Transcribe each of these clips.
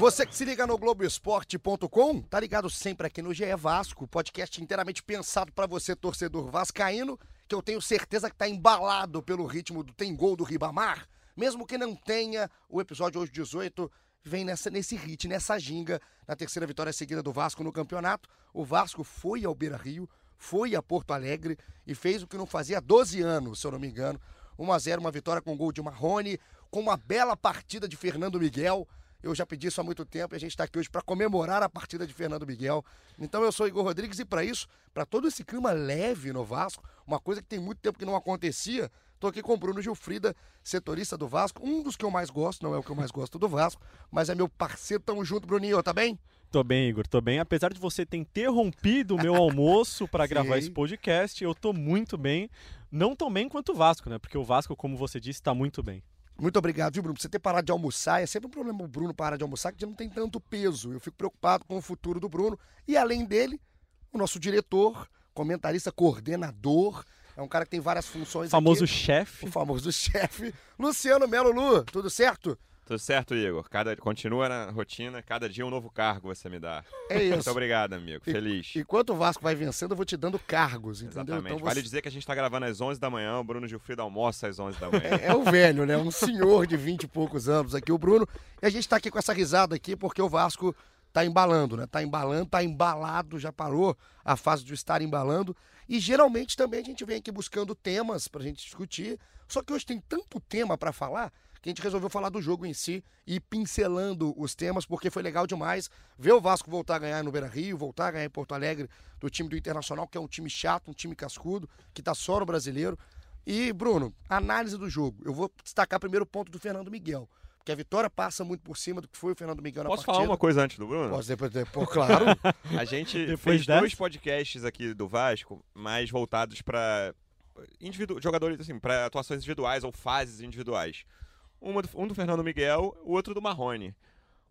Você que se liga no Globoesporte.com, tá ligado sempre aqui no GE Vasco, podcast inteiramente pensado para você, torcedor vascaíno, que eu tenho certeza que tá embalado pelo ritmo do Tem Gol do Ribamar. Mesmo que não tenha, o episódio hoje 18 vem nessa, nesse hit, nessa ginga, na terceira vitória seguida do Vasco no campeonato. O Vasco foi ao Beira Rio, foi a Porto Alegre e fez o que não fazia há 12 anos, se eu não me engano. 1 a 0 uma vitória com gol de Marrone, com uma bela partida de Fernando Miguel. Eu já pedi isso há muito tempo e a gente está aqui hoje para comemorar a partida de Fernando Miguel. Então eu sou Igor Rodrigues e para isso, para todo esse clima leve no Vasco, uma coisa que tem muito tempo que não acontecia, estou aqui com o Bruno Gilfrida, setorista do Vasco, um dos que eu mais gosto, não é o que eu mais gosto do Vasco, mas é meu parceiro, tamo junto, Bruninho, tá bem? Tô bem, Igor, tô bem. Apesar de você ter interrompido o meu almoço para gravar esse podcast, eu tô muito bem. Não tão bem quanto o Vasco, né? Porque o Vasco, como você disse, tá muito bem. Muito obrigado, viu, Bruno? Por você ter parado de almoçar. É sempre um problema o Bruno parar de almoçar, que já não tem tanto peso. Eu fico preocupado com o futuro do Bruno. E além dele, o nosso diretor, comentarista, coordenador. É um cara que tem várias funções. O famoso aqui. chefe. O famoso chefe. Luciano Melo Lu, tudo certo? Tudo certo, Igor. Cada, continua na rotina, cada dia um novo cargo você me dá. É isso. Muito obrigado, amigo. E- Feliz. Enquanto o Vasco vai vencendo, eu vou te dando cargos, entendeu? Exatamente. Então Vale você- dizer que a gente tá gravando às 11 da manhã, o Bruno Gilfrido almoça às 11 da manhã. É, é o velho, né? Um senhor de 20 e poucos anos aqui, o Bruno. E a gente tá aqui com essa risada aqui porque o Vasco tá embalando, né? Tá embalando, tá embalado, já parou a fase de estar embalando. E geralmente também a gente vem aqui buscando temas pra gente discutir. Só que hoje tem tanto tema pra falar que a gente resolveu falar do jogo em si e ir pincelando os temas, porque foi legal demais ver o Vasco voltar a ganhar no Beira Rio, voltar a ganhar em Porto Alegre do time do Internacional, que é um time chato, um time cascudo, que tá só no brasileiro. E, Bruno, análise do jogo. Eu vou destacar primeiro o ponto do Fernando Miguel. Porque a vitória passa muito por cima do que foi o Fernando Miguel na Posso partida. falar uma coisa antes do Bruno? Posso depois, depois claro. A gente Depois fez dessa? dois podcasts aqui do Vasco, mais voltados para jogadores, assim, para atuações individuais ou fases individuais. Uma do- um do Fernando Miguel, o outro do Marrone.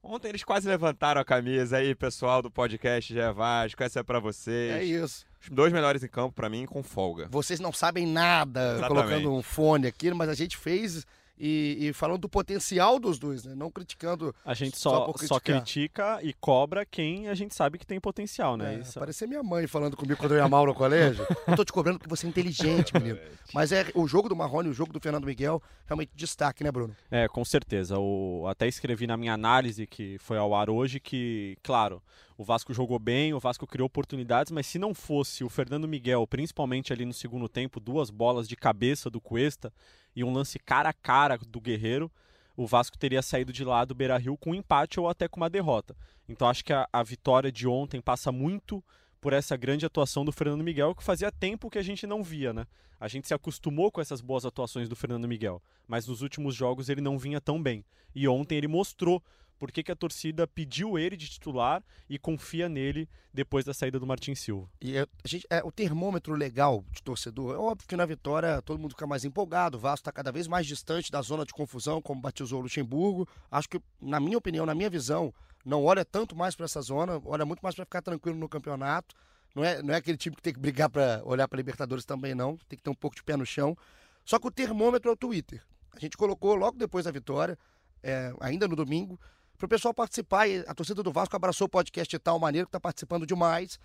Ontem eles quase levantaram a camisa aí, pessoal do podcast Já é Vasco, essa é pra vocês. é isso. Os dois melhores em campo pra mim, com folga. Vocês não sabem nada Exatamente. colocando um fone aqui, mas a gente fez e, e falando do potencial dos dois, né? Não criticando. A gente Só só, só, critica e cobra quem a gente sabe que tem potencial, né? É, Isso- parecia minha mãe falando comigo quando eu ia mal no colégio. Não tô te cobrando porque você é inteligente, menino. Mas é o jogo do Marrone e o jogo do Fernando Miguel realmente destaque, né, Bruno? É, com certeza. O, até escrevi na minha análise que foi ao ar hoje que, claro, o Vasco jogou bem, o Vasco criou oportunidades, mas se não fosse o Fernando Miguel, principalmente ali no segundo tempo, duas bolas de cabeça do Cuesta e um lance cara a cara do Guerreiro, o Vasco teria saído de lá do Beira Rio com um empate ou até com uma derrota. Então acho que a, a vitória de ontem passa muito por essa grande atuação do Fernando Miguel, que fazia tempo que a gente não via, né? A gente se acostumou com essas boas atuações do Fernando Miguel, mas nos últimos jogos ele não vinha tão bem. E ontem ele mostrou por que, que a torcida pediu ele de titular e confia nele depois da saída do Martin Silva. E é, a gente, é o termômetro legal de torcedor. É óbvio que na vitória todo mundo fica mais empolgado. O Vasco está cada vez mais distante da zona de confusão, como batizou o Luxemburgo. Acho que, na minha opinião, na minha visão, não olha tanto mais para essa zona, olha muito mais para ficar tranquilo no campeonato. Não é, não é aquele time que tem que brigar para olhar para Libertadores também, não. Tem que ter um pouco de pé no chão. Só que o termômetro é o Twitter. A gente colocou logo depois da vitória, é, ainda no domingo, para o pessoal participar. E a torcida do Vasco abraçou o podcast de tal maneira que está participando demais.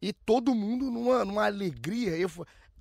E todo mundo numa, numa alegria. Eu,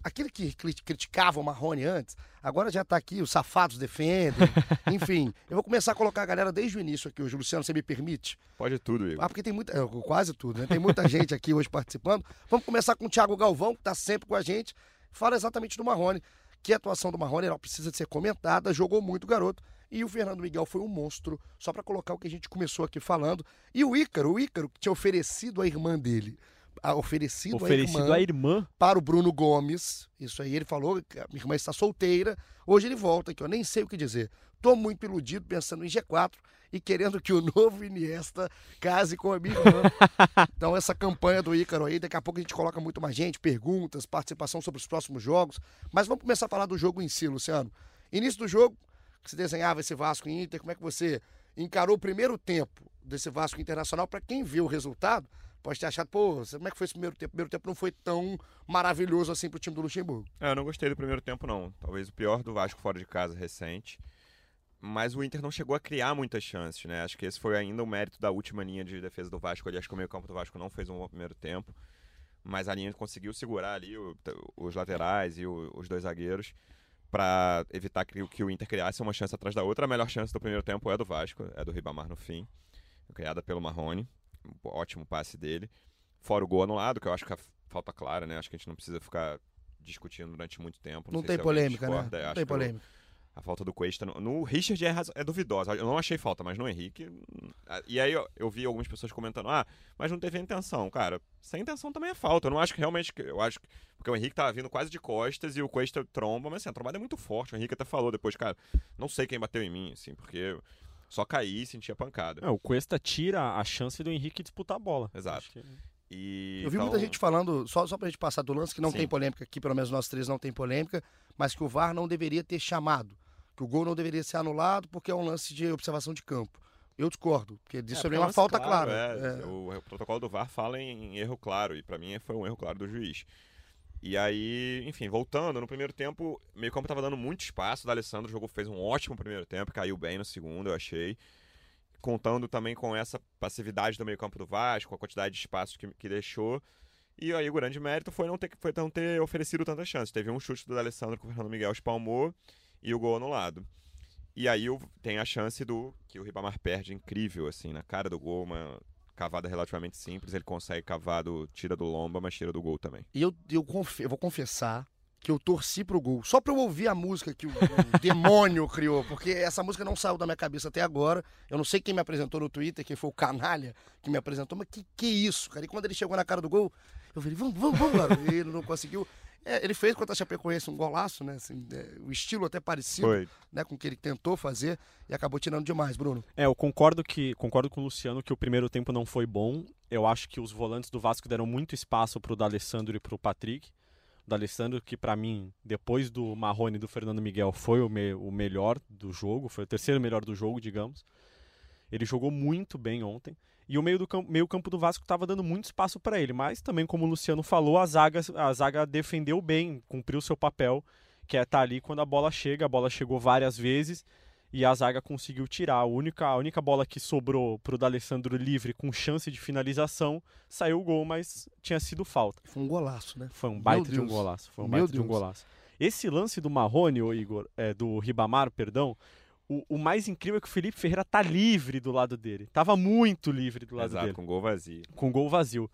aquele que cri- criticava o Marrone antes, agora já está aqui, os safados defendem. Enfim, eu vou começar a colocar a galera desde o início aqui hoje. Luciano, você me permite? Pode tudo, Igor. Ah, porque tem muita. Quase tudo, né? Tem muita gente aqui hoje participando. Vamos começar com o Thiago Galvão, que está sempre com a gente. Fala exatamente do Marrone. Que a atuação do Marrone ela precisa de ser comentada, jogou muito o garoto. E o Fernando Miguel foi um monstro, só para colocar o que a gente começou aqui falando. E o Ícaro, o Ícaro que tinha oferecido a irmã dele ah, oferecido, Oferecido à irmã, irmã. para o Bruno Gomes. Isso aí ele falou que a minha irmã está solteira. Hoje ele volta aqui, eu nem sei o que dizer. Tô muito iludido pensando em G4 e querendo que o novo Iniesta case com a minha irmã. então essa campanha do Ícaro aí, daqui a pouco a gente coloca muito mais gente, perguntas, participação sobre os próximos jogos. Mas vamos começar a falar do jogo em si, Luciano. Início do jogo, que se desenhava esse Vasco e Inter, como é que você encarou o primeiro tempo desse Vasco Internacional? Para quem viu o resultado, pode ter achado, pô, como é que foi esse primeiro tempo? O primeiro tempo não foi tão maravilhoso assim pro time do Luxemburgo. É, eu não gostei do primeiro tempo, não. Talvez o pior do Vasco fora de casa recente. Mas o Inter não chegou a criar muitas chances, né? Acho que esse foi ainda o mérito da última linha de defesa do Vasco. Ali, acho que o meio-campo do Vasco não fez um bom primeiro tempo. Mas a linha conseguiu segurar ali o- os laterais e o- os dois zagueiros para evitar que, que o Inter criasse uma chance atrás da outra. A melhor chance do primeiro tempo é do Vasco, é do Ribamar no fim, criada pelo Marrone. Um ótimo passe dele. Fora o gol anulado, que eu acho que é falta clara, né? Acho que a gente não precisa ficar discutindo durante muito tempo. Não, sei tem se polêmica, né? discorda, é, Não tem polêmica. A falta do Cuesta. No, no Richard é, é duvidosa. Eu não achei falta, mas no Henrique. ah, E aí eu, eu vi algumas pessoas comentando: ah, mas não teve intenção. Cara, sem intenção também é falta. Eu não acho que realmente. que- Eu acho que. Porque o Henrique tava vindo quase de costas e o Cuesta tromba, mas assim, a trombada é muito forte. O Henrique até falou depois, cara, não sei quem bateu em mim, assim, porque só caí e senti a pancada. É, o Cuesta tira a chance do Henrique disputar a bola. Exato. E, Eu vi então, muita gente falando, só, só pra gente passar do lance, que não Sim. tem polêmica aqui, pelo menos nós três não tem polêmica, mas que o VAR não deveria ter chamado. Que o gol não deveria ser anulado porque é um lance de observação de campo. Eu discordo, porque disso É, é, uma lance falta claro, clara. é, É. O, protocolo do VAR fala em, erro claro, e pra mim foi um erro claro do juiz. E aí, enfim, voltando, no primeiro tempo, meio campo tava dando muito espaço, o D'Alessandro jogou, fez um ótimo primeiro tempo, caiu bem no segundo, eu achei. Contando também com essa passividade do meio campo do Vasco, com a quantidade de espaço que, que deixou. E aí o grande mérito foi não ter, foi não ter oferecido tantas chances. Teve um chute do D'Alessandro que o Fernando Miguel espalmou e o gol anulado. E aí tem a chance do que o Ribamar perde incrível, assim, na cara do gol, uma cavada relativamente simples. Ele consegue cavar, do, tira do lomba, mas tira do gol também. E eu, eu, eu vou confessar que eu torci pro gol, só pra eu ouvir a música que o, o demônio criou, porque essa música não saiu da minha cabeça até agora. Eu não sei quem me apresentou no Twitter, quem foi o canalha que me apresentou, mas que que isso, cara? E quando ele chegou na cara do gol, eu falei, vamos, vamos, vamos, garoto. E ele não conseguiu. É, ele fez contra a Chapecoense um golaço, né? Assim, é, o estilo até parecido Foi. né, com o que ele tentou fazer e acabou tirando demais, Bruno. É, eu concordo que concordo com o Luciano que o primeiro tempo não foi bom. Eu acho que os volantes do Vasco deram muito espaço pro D'Alessandro e pro Patrick. O D'Alessandro, que pra mim, depois do Marrone e do Fernando Miguel, foi o, me- o melhor do jogo, foi o terceiro melhor do jogo, digamos. Ele jogou muito bem ontem. E o meio, do campo, meio campo do Vasco estava dando muito espaço para ele. Mas também, como o Luciano falou, a zaga, a zaga defendeu bem, cumpriu seu papel, que é estar ali quando a bola chega. A bola chegou várias vezes e a zaga conseguiu tirar. A única, a única bola que sobrou pro D'Alessandro livre com chance de finalização saiu o gol, mas tinha sido falta. Foi um golaço, né? Foi um baita de um Deus. golaço. Foi um Meu baita de um Deus. golaço. Esse lance do Marrone, ô Igor, é, do Ribamar, perdão, o, o mais incrível é que o Felipe Ferreira tá livre do lado dele. Tava muito livre do lado Exato, dele com gol vazio. com gol vazio.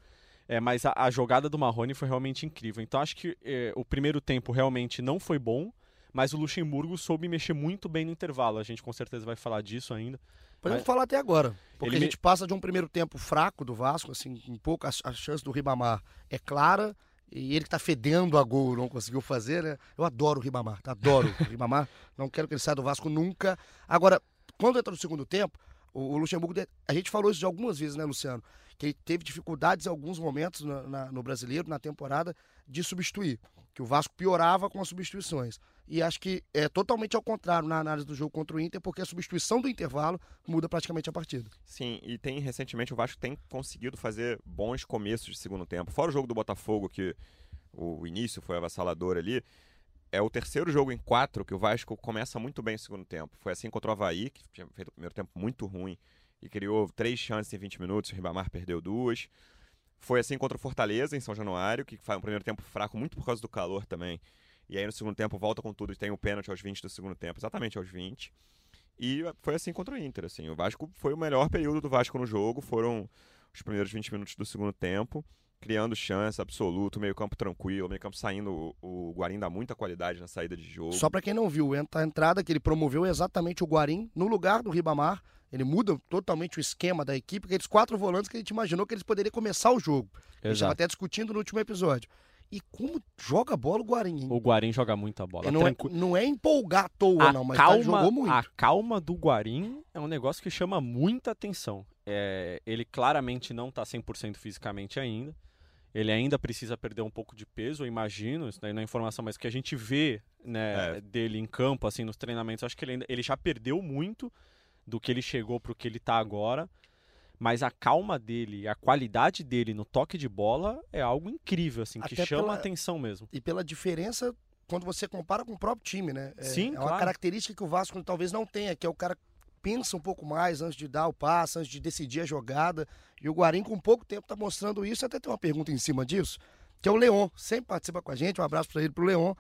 É, mas a, a jogada do Marrone foi realmente incrível. Então acho que é, o primeiro tempo realmente não foi bom, mas o Luxemburgo soube mexer muito bem no intervalo. A gente com certeza vai falar disso ainda. Podemos Mas- falar até agora. Porque Ele a me- gente passa de um primeiro tempo fraco do Vasco, assim, um pouco a, a chance do Ribamar é clara. E ele que tá fedendo a gol, não conseguiu fazer, né? Eu adoro o Ribamar, tá? adoro o Ribamar. Não quero que ele saia do Vasco nunca. Agora, quando entra no segundo tempo, o, Luxemburgo, a gente falou isso de algumas vezes, né, Luciano? Que ele teve dificuldades em alguns momentos na- na- no brasileiro, na temporada, de substituir. Que o Vasco piorava com as substituições. E acho que é totalmente ao contrário na análise do jogo contra o Inter, porque a substituição do intervalo muda praticamente a partida. Sim, e tem recentemente o Vasco tem conseguido fazer bons começos de segundo tempo. Fora o jogo do Botafogo, que o início foi avassalador ali, é o terceiro jogo em quatro que o Vasco começa muito bem o segundo tempo. Foi assim contra o Havaí, que tinha feito o primeiro tempo muito ruim e criou três chances em 20 minutos, o Ribamar perdeu duas. Foi assim contra o Fortaleza, em São Januário, que faz um primeiro tempo fraco muito por causa do calor também. E aí no segundo tempo volta com tudo e tem o pênalti aos 20 do segundo tempo, exatamente aos 20. E foi assim contra o Inter, assim. O Vasco foi o melhor período do Vasco no jogo, foram os primeiros 20 minutos do segundo tempo, criando chance absoluto, meio campo tranquilo, meio campo saindo, o, o Guarim dá muita qualidade na saída de jogo. Só pra quem não viu, a entrada que ele promoveu é exatamente o Guarim no lugar do Ribamar Ele muda totalmente o esquema da equipe, aqueles quatro volantes que a gente imaginou que eles poderiam começar o jogo. A gente estava até discutindo no último episódio. E como joga a bola o Guarim, hein? O Guarim joga muita bola. não, é, não é empolgar à toa, a não, mas calma, tá, jogou muito. A calma do Guarim é um negócio que chama muita atenção. É, ele claramente não está 100% fisicamente ainda. Ele ainda precisa perder um pouco de peso, eu imagino, isso daí não é informação, mas que a gente vê né, é. dele em campo, assim, nos treinamentos, acho que ele, ainda, ele já perdeu muito do que ele chegou para o que ele está agora mas a calma dele, a qualidade dele no toque de bola é algo incrível, assim, Até que chama pela... atenção mesmo. E pela diferença quando você compara com o próprio time, né? É, Sim, é uma característica que o Vasco talvez não tenha, que é o cara pensa um pouco mais antes de dar o passe, antes de decidir a jogada. E o Guarim, com pouco tempo, está mostrando isso. Até tem uma pergunta em cima disso, que é o Leon, sempre participa com a gente. Um abraço para ele, para o Leon.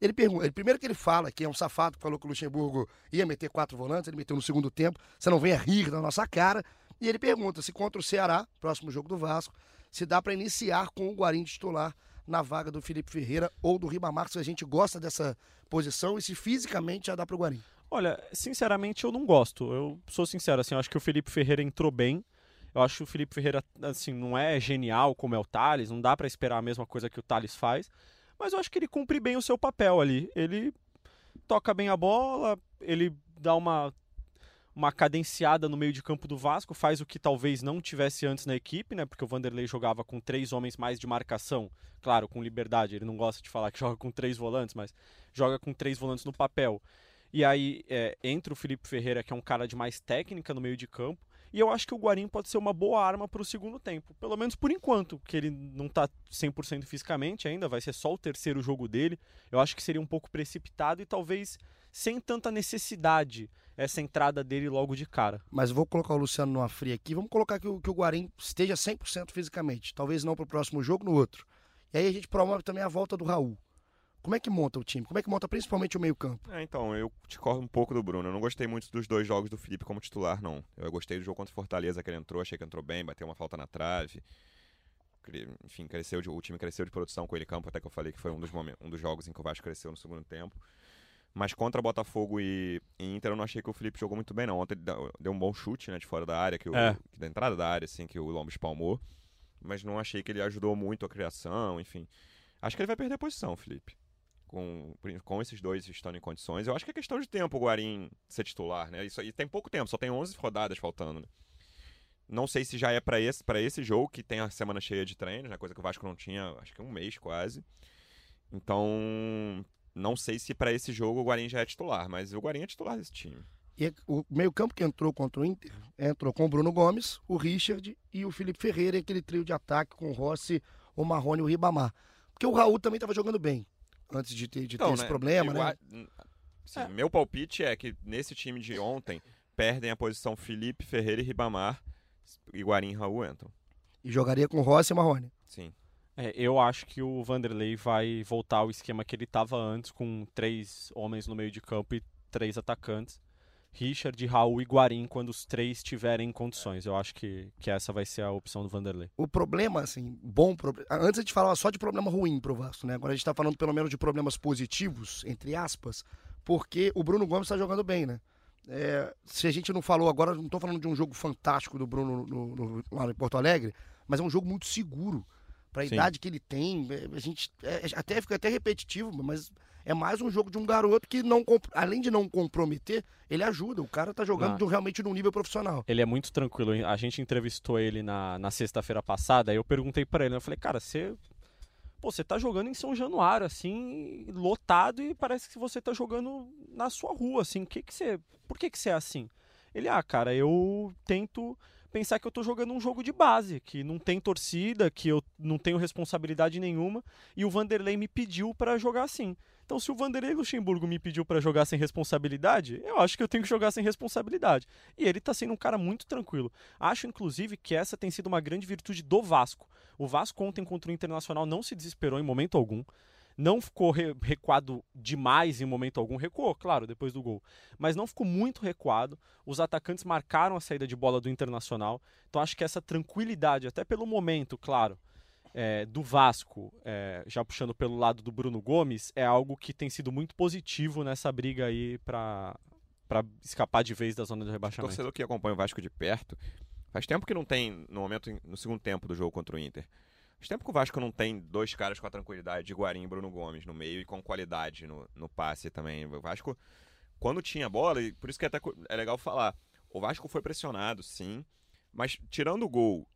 Ele pergunta, ele, primeiro que ele fala que é um safado que falou que o Luxemburgo ia meter quatro volantes, ele meteu no segundo tempo. Você não venha rir da nossa cara. E ele pergunta se contra o Ceará, próximo jogo do Vasco, se dá para iniciar com o Guarim titular na vaga do Felipe Ferreira ou do Ribamar, se a gente gosta dessa posição e se fisicamente já dá para o Guarim. Olha, sinceramente eu não gosto. Eu sou sincero, assim, eu acho que o Felipe Ferreira entrou bem. Eu acho que o Felipe Ferreira, assim, não é genial como é o Thales, não dá para esperar a mesma coisa que o Thales faz, mas eu acho que ele cumpre bem o seu papel ali. Ele toca bem a bola, ele dá uma uma cadenciada no meio de campo do Vasco, faz o que talvez não tivesse antes na equipe, né? Porque o Vanderlei jogava com três homens mais de marcação, claro, com liberdade. Ele não gosta de falar que joga com três volantes, mas joga com três volantes no papel. E aí é, entra o Felipe Ferreira, que é um cara de mais técnica no meio de campo. E eu acho que o Guarim pode ser uma boa arma para o segundo tempo. Pelo menos por enquanto, que ele não está 100% fisicamente ainda, vai ser só o terceiro jogo dele. Eu acho que seria um pouco precipitado e talvez sem tanta necessidade essa entrada dele logo de cara. Mas vou colocar o Luciano numa fria aqui. Vamos colocar que o, que o Guarim esteja 100% fisicamente. Talvez não para o próximo jogo, no outro. E aí a gente promove também a volta do Raul. Como é que monta o time? Como é que monta principalmente o meio-campo? É, então, eu te corro um pouco do Bruno. Eu não gostei muito dos dois jogos do Felipe como titular, não. Eu gostei do jogo contra o Fortaleza que ele entrou, achei que entrou bem, bateu uma falta na trave. Enfim, cresceu de, o time cresceu de produção com ele campo, até que eu falei que foi um dos, momentos, um dos jogos em que o Vasco cresceu no segundo tempo. Mas contra Botafogo e, e, Inter eu não achei que o Felipe jogou muito bem, não. Ontem ele deu um bom chute, né, de fora da área, que o, é. da entrada da área, assim, que o Lombo espalmou. Mas não achei que ele ajudou muito a criação, enfim. Acho que ele vai perder a posição, Felipe. Com, com esses dois estando em condições. Eu acho que é questão de tempo o Guarim ser titular, né? Isso aí tem pouco tempo, só tem 11 rodadas faltando, né? Não sei se já é para esse, pra esse jogo, que tem a semana cheia de treinos, né? Coisa que o Vasco não tinha, acho que um mês quase. Então, não sei se para esse jogo o Guarim já é titular, mas o Guarim é titular desse time. E o meio-campo que entrou contra o Inter entrou com o Bruno Gomes, o Richard e o Felipe Ferreira, aquele trio de ataque com o Rossi, o Marrone e o Ribamar. Porque o Raul também estava jogando bem antes de ter, de então, ter esse né, problema, né? Sim, é. Meu palpite é que nesse time de ontem perdem a posição Felipe Ferreira e Ribamar e Guarim e Raul entram. E jogaria com Rossi e Marrone. Sim. É, eu acho que o Vanderlei vai voltar ao esquema que ele estava antes, com três homens no meio de campo e três atacantes. Richard, Raul e Guarim, quando os três estiverem em condições. Eu acho que, que essa vai ser a opção do Vanderlei. O problema, assim, bom. Antes a gente falava só de problema ruim pro Vasco, né? Agora a gente está falando pelo menos de problemas positivos, entre aspas, porque o Bruno Gomes está jogando bem, né? É, se a gente não falou agora, não estou falando de um jogo fantástico do Bruno no, no, lá em Porto Alegre, mas é um jogo muito seguro para a idade que ele tem. É, a gente é, até fica até repetitivo, mas é mais um jogo de um garoto que não além de não comprometer, ele ajuda. O cara tá jogando ah. realmente num nível profissional. Ele é muito tranquilo. A gente entrevistou ele na, na sexta-feira passada, aí eu perguntei para ele, eu falei, cara, você Pô, você tá jogando em São Januário, assim, lotado e parece que você tá jogando na sua rua, assim. Que que você, por que que você é assim? Ele, ah, cara, eu tento pensar que eu estou jogando um jogo de base, que não tem torcida, que eu não tenho responsabilidade nenhuma, e o Vanderlei me pediu para jogar assim. Então, se o Vanderlei Luxemburgo me pediu para jogar sem responsabilidade, eu acho que eu tenho que jogar sem responsabilidade. E ele está sendo um cara muito tranquilo. Acho, inclusive, que essa tem sido uma grande virtude do Vasco. O Vasco ontem contra o Internacional não se desesperou em momento algum não ficou recuado demais em momento algum, recuou, claro, depois do gol, mas não ficou muito recuado. Os atacantes marcaram a saída de bola do Internacional, então acho que essa tranquilidade, até pelo momento, claro, é, do Vasco, é, já puxando pelo lado do Bruno Gomes, é algo que tem sido muito positivo nessa briga aí para para escapar de vez da zona do O rebaixamento. torcedor que acompanha o Vasco de perto, faz tempo que não tem, no momento, no segundo tempo do jogo contra o Inter, faz tempo que o Vasco não tem dois caras com a tranquilidade de Guarim e Bruno Gomes no meio e com qualidade no, no passe também. O Vasco, quando tinha bola, e por isso que é, até é legal falar, o Vasco foi pressionado, sim, mas tirando o gol,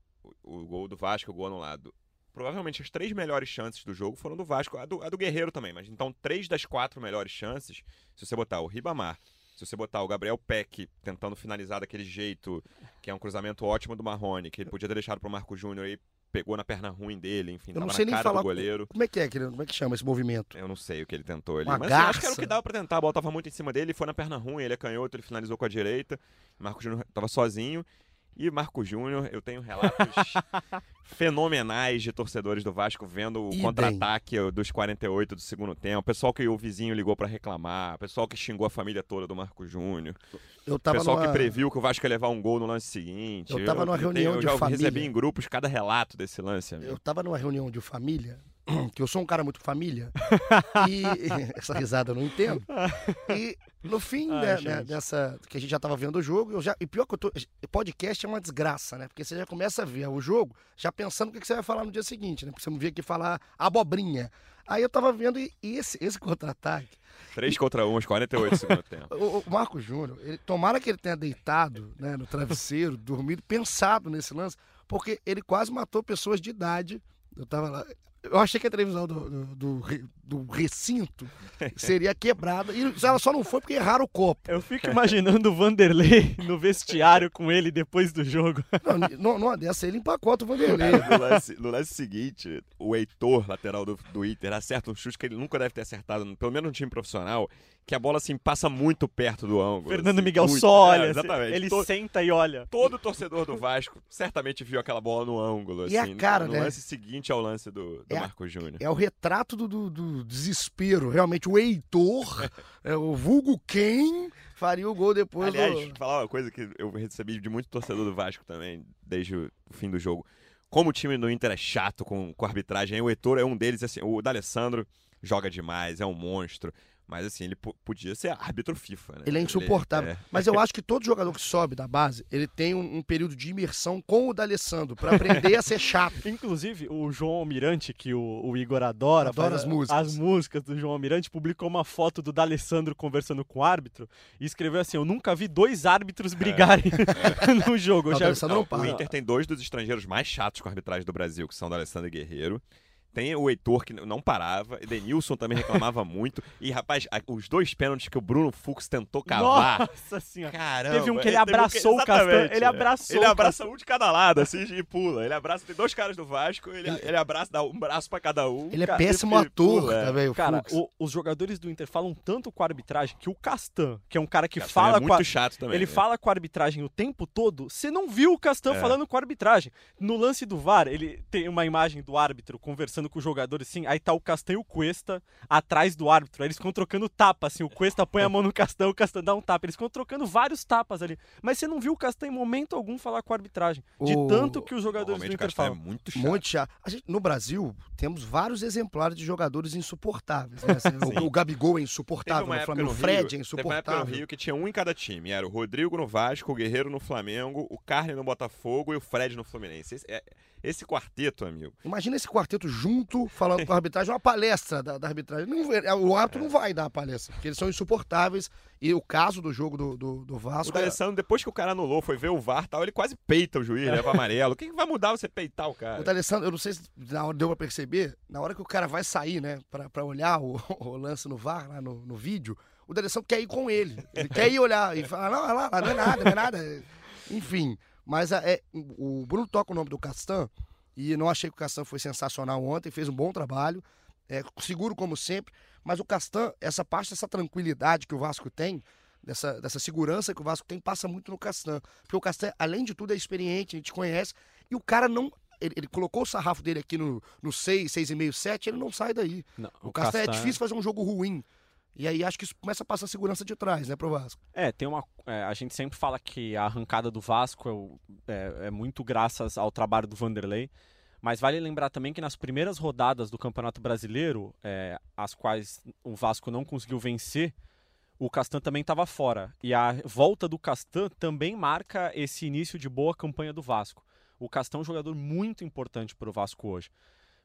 o, o gol do Vasco, o gol anulado, provavelmente as três melhores chances do jogo foram do Vasco, a do, a do Guerreiro também, mas então três das quatro melhores chances, se você botar o Ribamar, se você botar o Gabriel Peck tentando finalizar daquele jeito, que é um cruzamento ótimo do Marrone, que ele podia ter deixado pro Marco Júnior e pegou na perna ruim dele, enfim, Eu não sei na nem cara falar do goleiro. Como é que é, querido? Como é que chama esse movimento? Eu não sei o que ele tentou ali. Uma mas assim, acho que era o garça. que dava pra tentar. A bola tava muito em cima dele, ele foi na perna ruim, ele é canhoto, ele finalizou com a direita. Marco Júnior tava sozinho. E Marco Júnior, eu tenho relatos fenomenais de torcedores do Vasco vendo o contra-ataque dos 48 do segundo tempo. Pessoal que o vizinho ligou pra reclamar, pessoal que xingou a família toda do Marco Júnior. Eu tava pessoal numa... que previu que o Vasco ia levar um gol no lance seguinte. Eu tava numa tenho- reunião eu de já família. recebi em grupos cada relato desse lance, amigo. Eu tava numa reunião de família, que eu sou um cara muito família, e essa risada eu não entendo. E no fim Ai, né, né, dessa. que a gente já tava vendo o jogo, eu já. E pior que eu tô. Podcast é uma desgraça, né? Porque você já começa a ver o jogo já pensando o que que você vai falar no dia seguinte, né? Porque você não via aqui falar abobrinha. Aí eu tava vendo e, e esse, esse contra-ataque. 3 contra 1 aos 48 do segundo tempo. O, o Marco Júnior, ele, tomara que ele tenha deitado né, no travesseiro, dormido, pensado nesse lance, porque ele quase matou pessoas de idade. Eu tava lá. Eu achei que a televisão do, do, do do recinto seria quebrada. E ela só não foi porque erraram o copo. Eu fico imaginando o Vanderlei no vestiário com ele depois do jogo. Não, não, numa dessa ele empacota o Vanderlei. Cara, no, lance, no lance seguinte, o Heitor, lateral do, do Inter, acerta um chute que ele nunca deve ter acertado, pelo menos no time profissional, que a bola assim passa muito perto do ângulo. Fernando assim, Miguel muito. só olha. É, exatamente. Ele To- senta e olha. Todo torcedor do Vasco certamente viu aquela bola no ângulo. E a assim, cara, no né? lance seguinte ao lance do, do É a- Marco Júnior. É o retrato do, do- do desespero. Realmente, o Heitor, é, o vulgo quem faria o gol depois Aliás, do... falar uma coisa que eu recebi de muito torcedor do Vasco também, desde o fim do jogo. Como o time do Inter é chato com, com a arbitragem, o Heitor é um deles, assim, o D'Alessandro joga demais, é um monstro. Mas assim, ele po- podia ser árbitro FIFA, né? Ele é insuportável. é. Mas eu acho que todo jogador que sobe da base, ele tem um, um período de imersão com o D'Alessandro, pra aprender a ser chato. Inclusive, o João Almirante, que o, o Igor adora, Adora as músicas. as músicas do João Almirante, publicou uma foto do D'Alessandro conversando com o árbitro e escreveu assim: Eu nunca vi dois árbitros brigarem no jogo. Não, já- D'Alessandro não o para. Inter tem dois dos estrangeiros mais chatos com a arbitragem do Brasil, que são o D'Alessandro e Guerreiro. Tem o Heitor, que não parava. Edenilson também reclamava muito. E, rapaz, a- os dois pênaltis que o Bruno Fux tentou cavar. Nossa senhora. Caramba. Teve um que ele teve um abraçou o Castan, exatamente, ele é. abraçou Ele abraça um de cada lado, assim, e pula. Ele abraça, tem dois caras do Vasco, ele, ele abraça, dá um braço pra cada um. Ele é cara, péssimo e ator pula, é. também, o Cara, Fux. o- os jogadores do Inter falam tanto com a arbitragem que o Castan, que é um cara que Castan fala é com muito a... chato também. Ele né? fala com a arbitragem o tempo todo. Você não viu o Castan É. falando com a arbitragem. No lance do VAR, ele tem uma imagem do árbitro conversando com o jogador assim. Aí tá o Castan e o Cuesta atrás do árbitro. Aí eles ficam trocando tapa, assim. O Cuesta põe a mão no Castan, o Castan dá um tapa. Eles ficam trocando vários tapas ali. Mas você não viu o Castan em momento algum falar com a arbitragem. De O- tanto que os jogadores do Normalmente o Inter é falam. muito chato. Muito chato. A gente- no Brasil, temos vários exemplares de jogadores insuportáveis. Né? Assim, o, o Gabigol é insuportável no Flamengo. no O Fred Rio, é Teve uma época no insuportável. Rio que tinha um em cada time. Era o Rodrigo no Vasco, o Guerreiro no Flamengo, o Carne no Botafogo e o Fred no Fluminense. Esse, é- esse quarteto, amigo. Imagina esse quarteto junto, falando com a arbitragem, uma palestra da, da arbitragem. Não- é, o árbitro não vai dar a palestra, porque eles são insuportáveis. E o caso do jogo do, do, do O Vasco. é- D'Alessandro, depois que o cara anulou, foi ver o VAR tal, ele quase peita o juiz, leva amarelo. O que, que vai mudar você peitar o cara? O D'Alessandro, eu não sei se na hora deu pra perceber, na hora que o cara vai sair, né, pra, pra olhar o, o lance no VAR, lá no, no vídeo, o D'Alessandro quer ir com ele. Ele quer ir olhar e fala, não, lá, não é nada, não é nada. Enfim, mas é, o Bruno toca o nome do Castan e não achei que o Castan foi sensacional ontem, fez um bom trabalho, é, seguro como sempre, mas o Castan, essa parte dessa tranquilidade que o Vasco tem, dessa, dessa segurança que o Vasco tem, passa muito no Castan. Porque o Castan, além de tudo, é experiente, a gente conhece, e o cara não. Ele, ele colocou o sarrafo dele aqui no, no 6, 6,5, 7, ele não sai daí. Não, O, Castan é difícil fazer um jogo ruim. E aí acho que isso começa a passar segurança de trás, né, pro Vasco. É, tem uma. é, a gente sempre fala que a arrancada do Vasco é, é- é muito graças ao trabalho do Vanderlei. Mas vale lembrar também que nas primeiras rodadas do Campeonato Brasileiro, é, as quais o Vasco não conseguiu vencer, o Castan também estava fora. E a volta do Castan também marca esse início de boa campanha do Vasco. O Castan é um jogador muito importante para o Vasco hoje.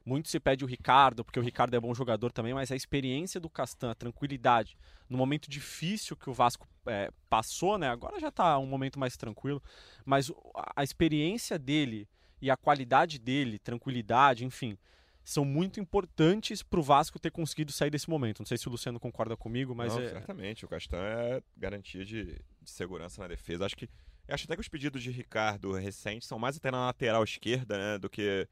Muito se pede o Ricardo, porque o Ricardo é bom jogador também, mas a experiência do Castan, a tranquilidade, no momento difícil que o Vasco é, passou, né? Agora já está um momento mais tranquilo, mas a experiência dele e a qualidade dele, tranquilidade, enfim, são muito importantes para o Vasco ter conseguido sair desse momento. Não sei se o Luciano concorda comigo, mas Não, é... certamente. O Castan é garantia de, de segurança na defesa. Acho que acho até que os pedidos de Ricardo recentes são mais até na lateral esquerda, né, do que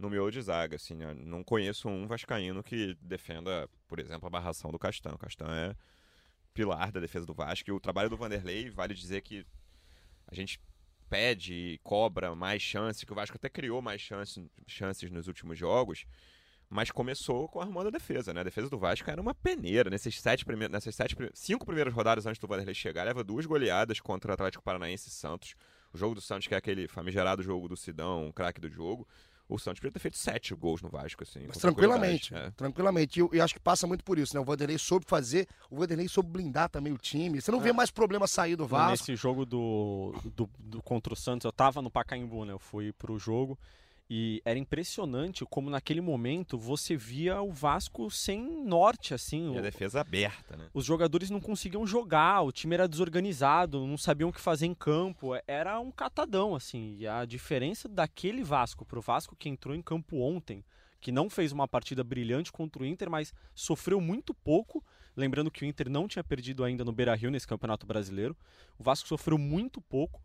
no miolo de zaga. Assim, né? Não conheço um vascaíno que defenda, por exemplo, a barração do Castan. O Castan é pilar da defesa do Vasco. E o trabalho do Vanderlei vale dizer que a gente pede e cobra mais chances, que o Vasco até criou mais chances, chances nos últimos jogos, mas começou com a defesa, né? A defesa do Vasco era uma peneira. Nesses sete primeiros, nessas sete, cinco primeiras rodadas antes do Vanderlei chegar, leva duas goleadas contra o Atlético Paranaense e Santos. O jogo do Santos, que é aquele famigerado jogo do Sidão, um craque do jogo. O Santos poderia ter feito sete gols no Vasco, assim. Mas tranquilamente, é. tranquilamente. E eu, eu, acho que passa muito por isso, né? O Vanderlei soube fazer, o Vanderlei soube blindar também o time. Você não é. vê mais problema sair do Vasco. Nesse jogo do, do, do, contra o Santos, eu tava no Pacaembu, né? Eu fui pro jogo e era impressionante como naquele momento você via o Vasco sem norte, assim. E a defesa aberta, né? Os jogadores não conseguiam jogar, o time era desorganizado, não sabiam o que fazer em campo. Era um catadão, assim. E a diferença daquele Vasco pro Vasco que entrou em campo ontem, que não fez uma partida brilhante contra o Inter, mas sofreu muito pouco. Lembrando que o Inter não tinha perdido ainda no Beira Rio nesse Campeonato Brasileiro. O Vasco sofreu muito pouco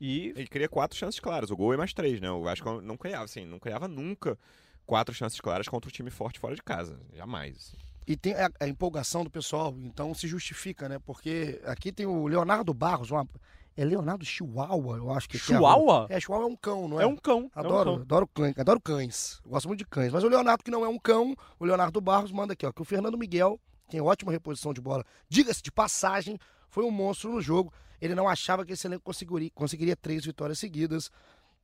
e... Ele cria quatro chances claras. O gol é mais três, né? O Vasco não criava, assim, não criava nunca quatro chances claras contra o time forte fora de casa. Jamais. Assim. E tem a, a, empolgação do pessoal, então se justifica, né? Porque aqui tem o Leonardo Barros, uma, é Leonardo Chihuahua, eu acho que Chihuahua? É, é, Chihuahua é um cão, não é? É um cão. Adoro, é um cão. adoro, cães, adoro cães. Gosto muito de cães. Mas o Leonardo, que não é um cão, o Leonardo Barros manda aqui, ó, que o Fernando Miguel tem ótima reposição de bola. Diga-se de passagem, foi um monstro no jogo. Ele não achava que esse elenco conseguiria, conseguiria três vitórias seguidas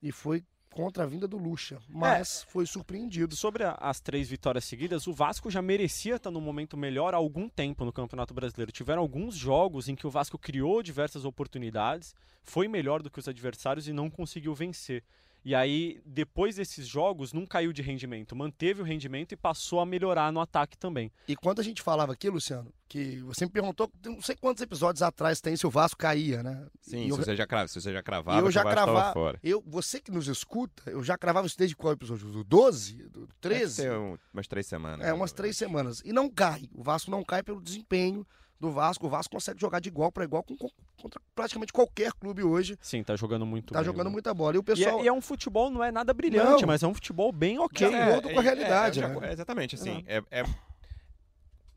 e foi contra a vinda do Lucha, mas é, foi surpreendido. Sobre a, as três vitórias seguidas, o Vasco já merecia estar no momento melhor há algum tempo no Campeonato Brasileiro. Tiveram alguns jogos em que o Vasco criou diversas oportunidades, foi melhor do que os adversários e não conseguiu vencer. E aí, depois desses jogos, não caiu de rendimento, manteve o rendimento e passou a melhorar no ataque também. E quando a gente falava aqui, Luciano, que você me perguntou, não sei quantos episódios atrás tem se o Vasco caía, né? Sim, se, eu, você já, se você já cravava, eu já cravava, fora. Eu, você que nos escuta, eu já cravava isso desde qual episódio? Do 12? Do 13? Deve um, umas três semanas. É, umas três semanas. E não cai. O Vasco não cai pelo desempenho do Vasco. O Vasco consegue jogar de igual para igual com, contra praticamente qualquer clube hoje. Sim, tá jogando muito Tá bem, jogando né? muita bola. E o pessoal. E é, e é, um futebol, não é nada brilhante, não. mas é um futebol bem ok. De acordo é, com a realidade. É, né? exatamente, assim. É, é,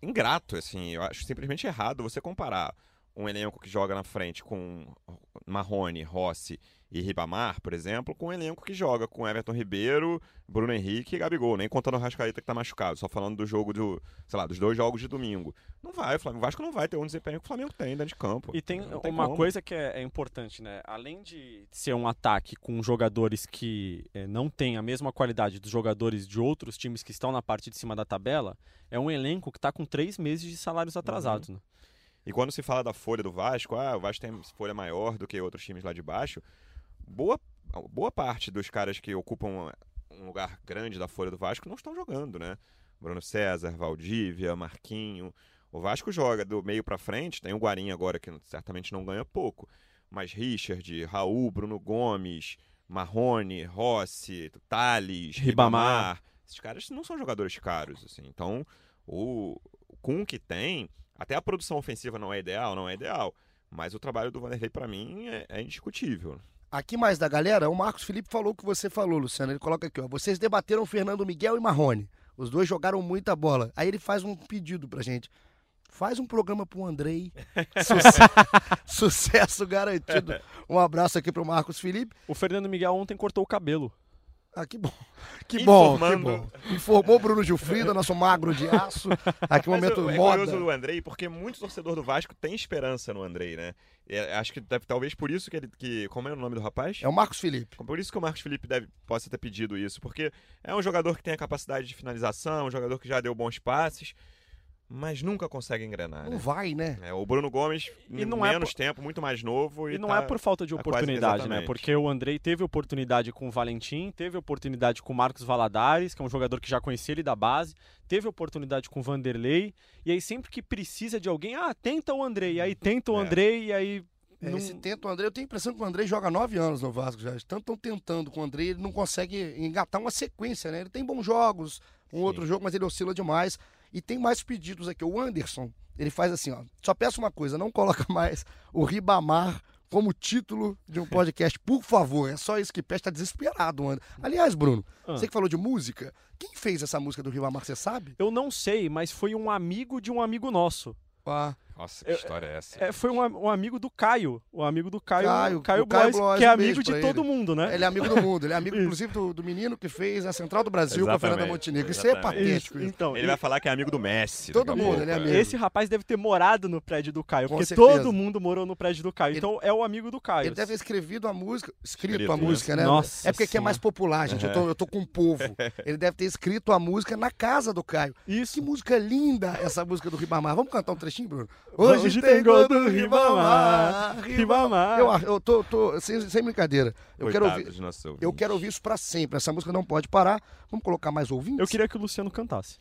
ingrato, assim. Eu acho simplesmente errado você comparar um elenco que joga na frente com Marrone, Rossi e Ribamar, por exemplo, com um elenco que joga com Everton Ribeiro, Bruno Henrique e Gabigol, nem contando o Rascaeta que tá machucado, só falando do jogo do, sei lá, dos dois jogos de domingo. Não vai, o Flamengo, Vasco não vai ter um desempenho que o Flamengo tem dentro de campo. E tem, tem uma como. coisa que é, é, importante, né? Além de ser um ataque com jogadores que é, não têm a mesma qualidade dos jogadores de outros times que estão na parte de cima da tabela, é um elenco que está com três meses de salários atrasados, uhum. né? E quando se fala da folha do Vasco, ah, o Vasco tem folha maior do que outros times lá de baixo, boa, boa parte dos caras que ocupam um lugar grande da folha do Vasco não estão jogando, né? Bruno César, Valdívia, Marquinho. O Vasco joga do meio para frente, tem o Guarim agora que certamente não ganha pouco, mas Richard, Raul, Bruno Gomes, Marrone, Rossi, Thales, Ribamar, Ribamar esses caras não são jogadores caros, assim. Então, o com o que tem, até a produção ofensiva não é ideal, não é ideal, mas o trabalho do Vanderlei para mim é, é indiscutível. Aqui mais da galera, o Marcos Felipe falou o que você falou, Luciano. Ele coloca aqui, ó. Vocês debateram Fernando Miguel e Marrone. Os dois jogaram muita bola. Aí ele faz um pedido pra gente. Faz um programa pro Andrei. Sucesso, sucesso garantido. Um abraço aqui pro Marcos Felipe. O Fernando Miguel ontem cortou o cabelo. Ah, que bom. Que bom, que bom. Informou Bruno Gilfrida, nosso magro de aço. Aqui um momento Mas, é moda. curioso do Andrei, porque muito torcedor do Vasco tem esperança no Andrei, né? É, acho que deve, talvez por isso que ele. Que, como é o nome do rapaz? É o Marcos Felipe. Por isso que o Marcos Felipe deve, possa ter pedido isso, porque é um jogador que tem a capacidade de finalização, um jogador que já deu bons passes. Mas nunca consegue engrenar. Não Né? vai, né? É, o Bruno Gomes, E em não é menos tempo, muito mais novo. E, E não tá- é por falta de oportunidade, né? exatamente. Porque o Andrei teve oportunidade com o Valentim, teve oportunidade com o Marcos Valadares, que é um jogador que já conhecia ele da base, teve oportunidade com o Vanderlei, e aí sempre que precisa de alguém, ah, tenta o Andrei, e aí tenta o É. Andrei, e aí. É, não- Esse tenta o André, eu tenho a impressão que o André joga nove anos no Vasco já. Tanto estão tentando com o André, ele não consegue engatar uma sequência, né? Ele tem bons jogos, um Sim. outro jogo, mas ele oscila demais. E tem mais pedidos aqui. O Anderson, ele faz assim, ó. Só peço uma coisa, não coloca mais o Ribamar como título de um podcast, por favor. É só isso que pede, tá desesperado, Anderson. Aliás, Bruno, Ah. você que falou de música, quem fez essa música do Ribamar, você sabe? Eu não sei, mas foi um amigo de um amigo nosso. Ah, Nossa, que história é essa? É, foi um, um amigo do Caio, o amigo do Caio, Caio, Caio, Caio Blois, Blois, que é um amigo de todo ele. mundo, né? ele é amigo do mundo, ele é amigo, inclusive, do, do menino que fez a Central do Brasil com a Fernanda Exatamente, Montenegro. Isso é patético. isso. então, Ele vai falar que é amigo do Messi. Todo mundo, pouco, ele é é. amigo. Esse rapaz deve ter morado no prédio do Caio, Com porque certeza. todo mundo morou no prédio do Caio. Ele- Então é o amigo do Caio. Ele deve ter escrito a música. Escrito, Escrito, a música, né? Nossa é porque aqui é mais popular, gente. Eu, tô, eu tô com o povo. Ele deve ter escrito a música na casa do Caio. Que Isso. música linda essa música do Ribamar. Vamos cantar um trechinho, Bruno? Hoje tem gol do Ribamar, Ribamar. Eu, eu tô, tô sem, sem brincadeira. Eu quero, ouvir, eu quero ouvir isso pra sempre. Essa música não pode parar. Vamos colocar mais ouvintes? Eu queria que o Luciano cantasse.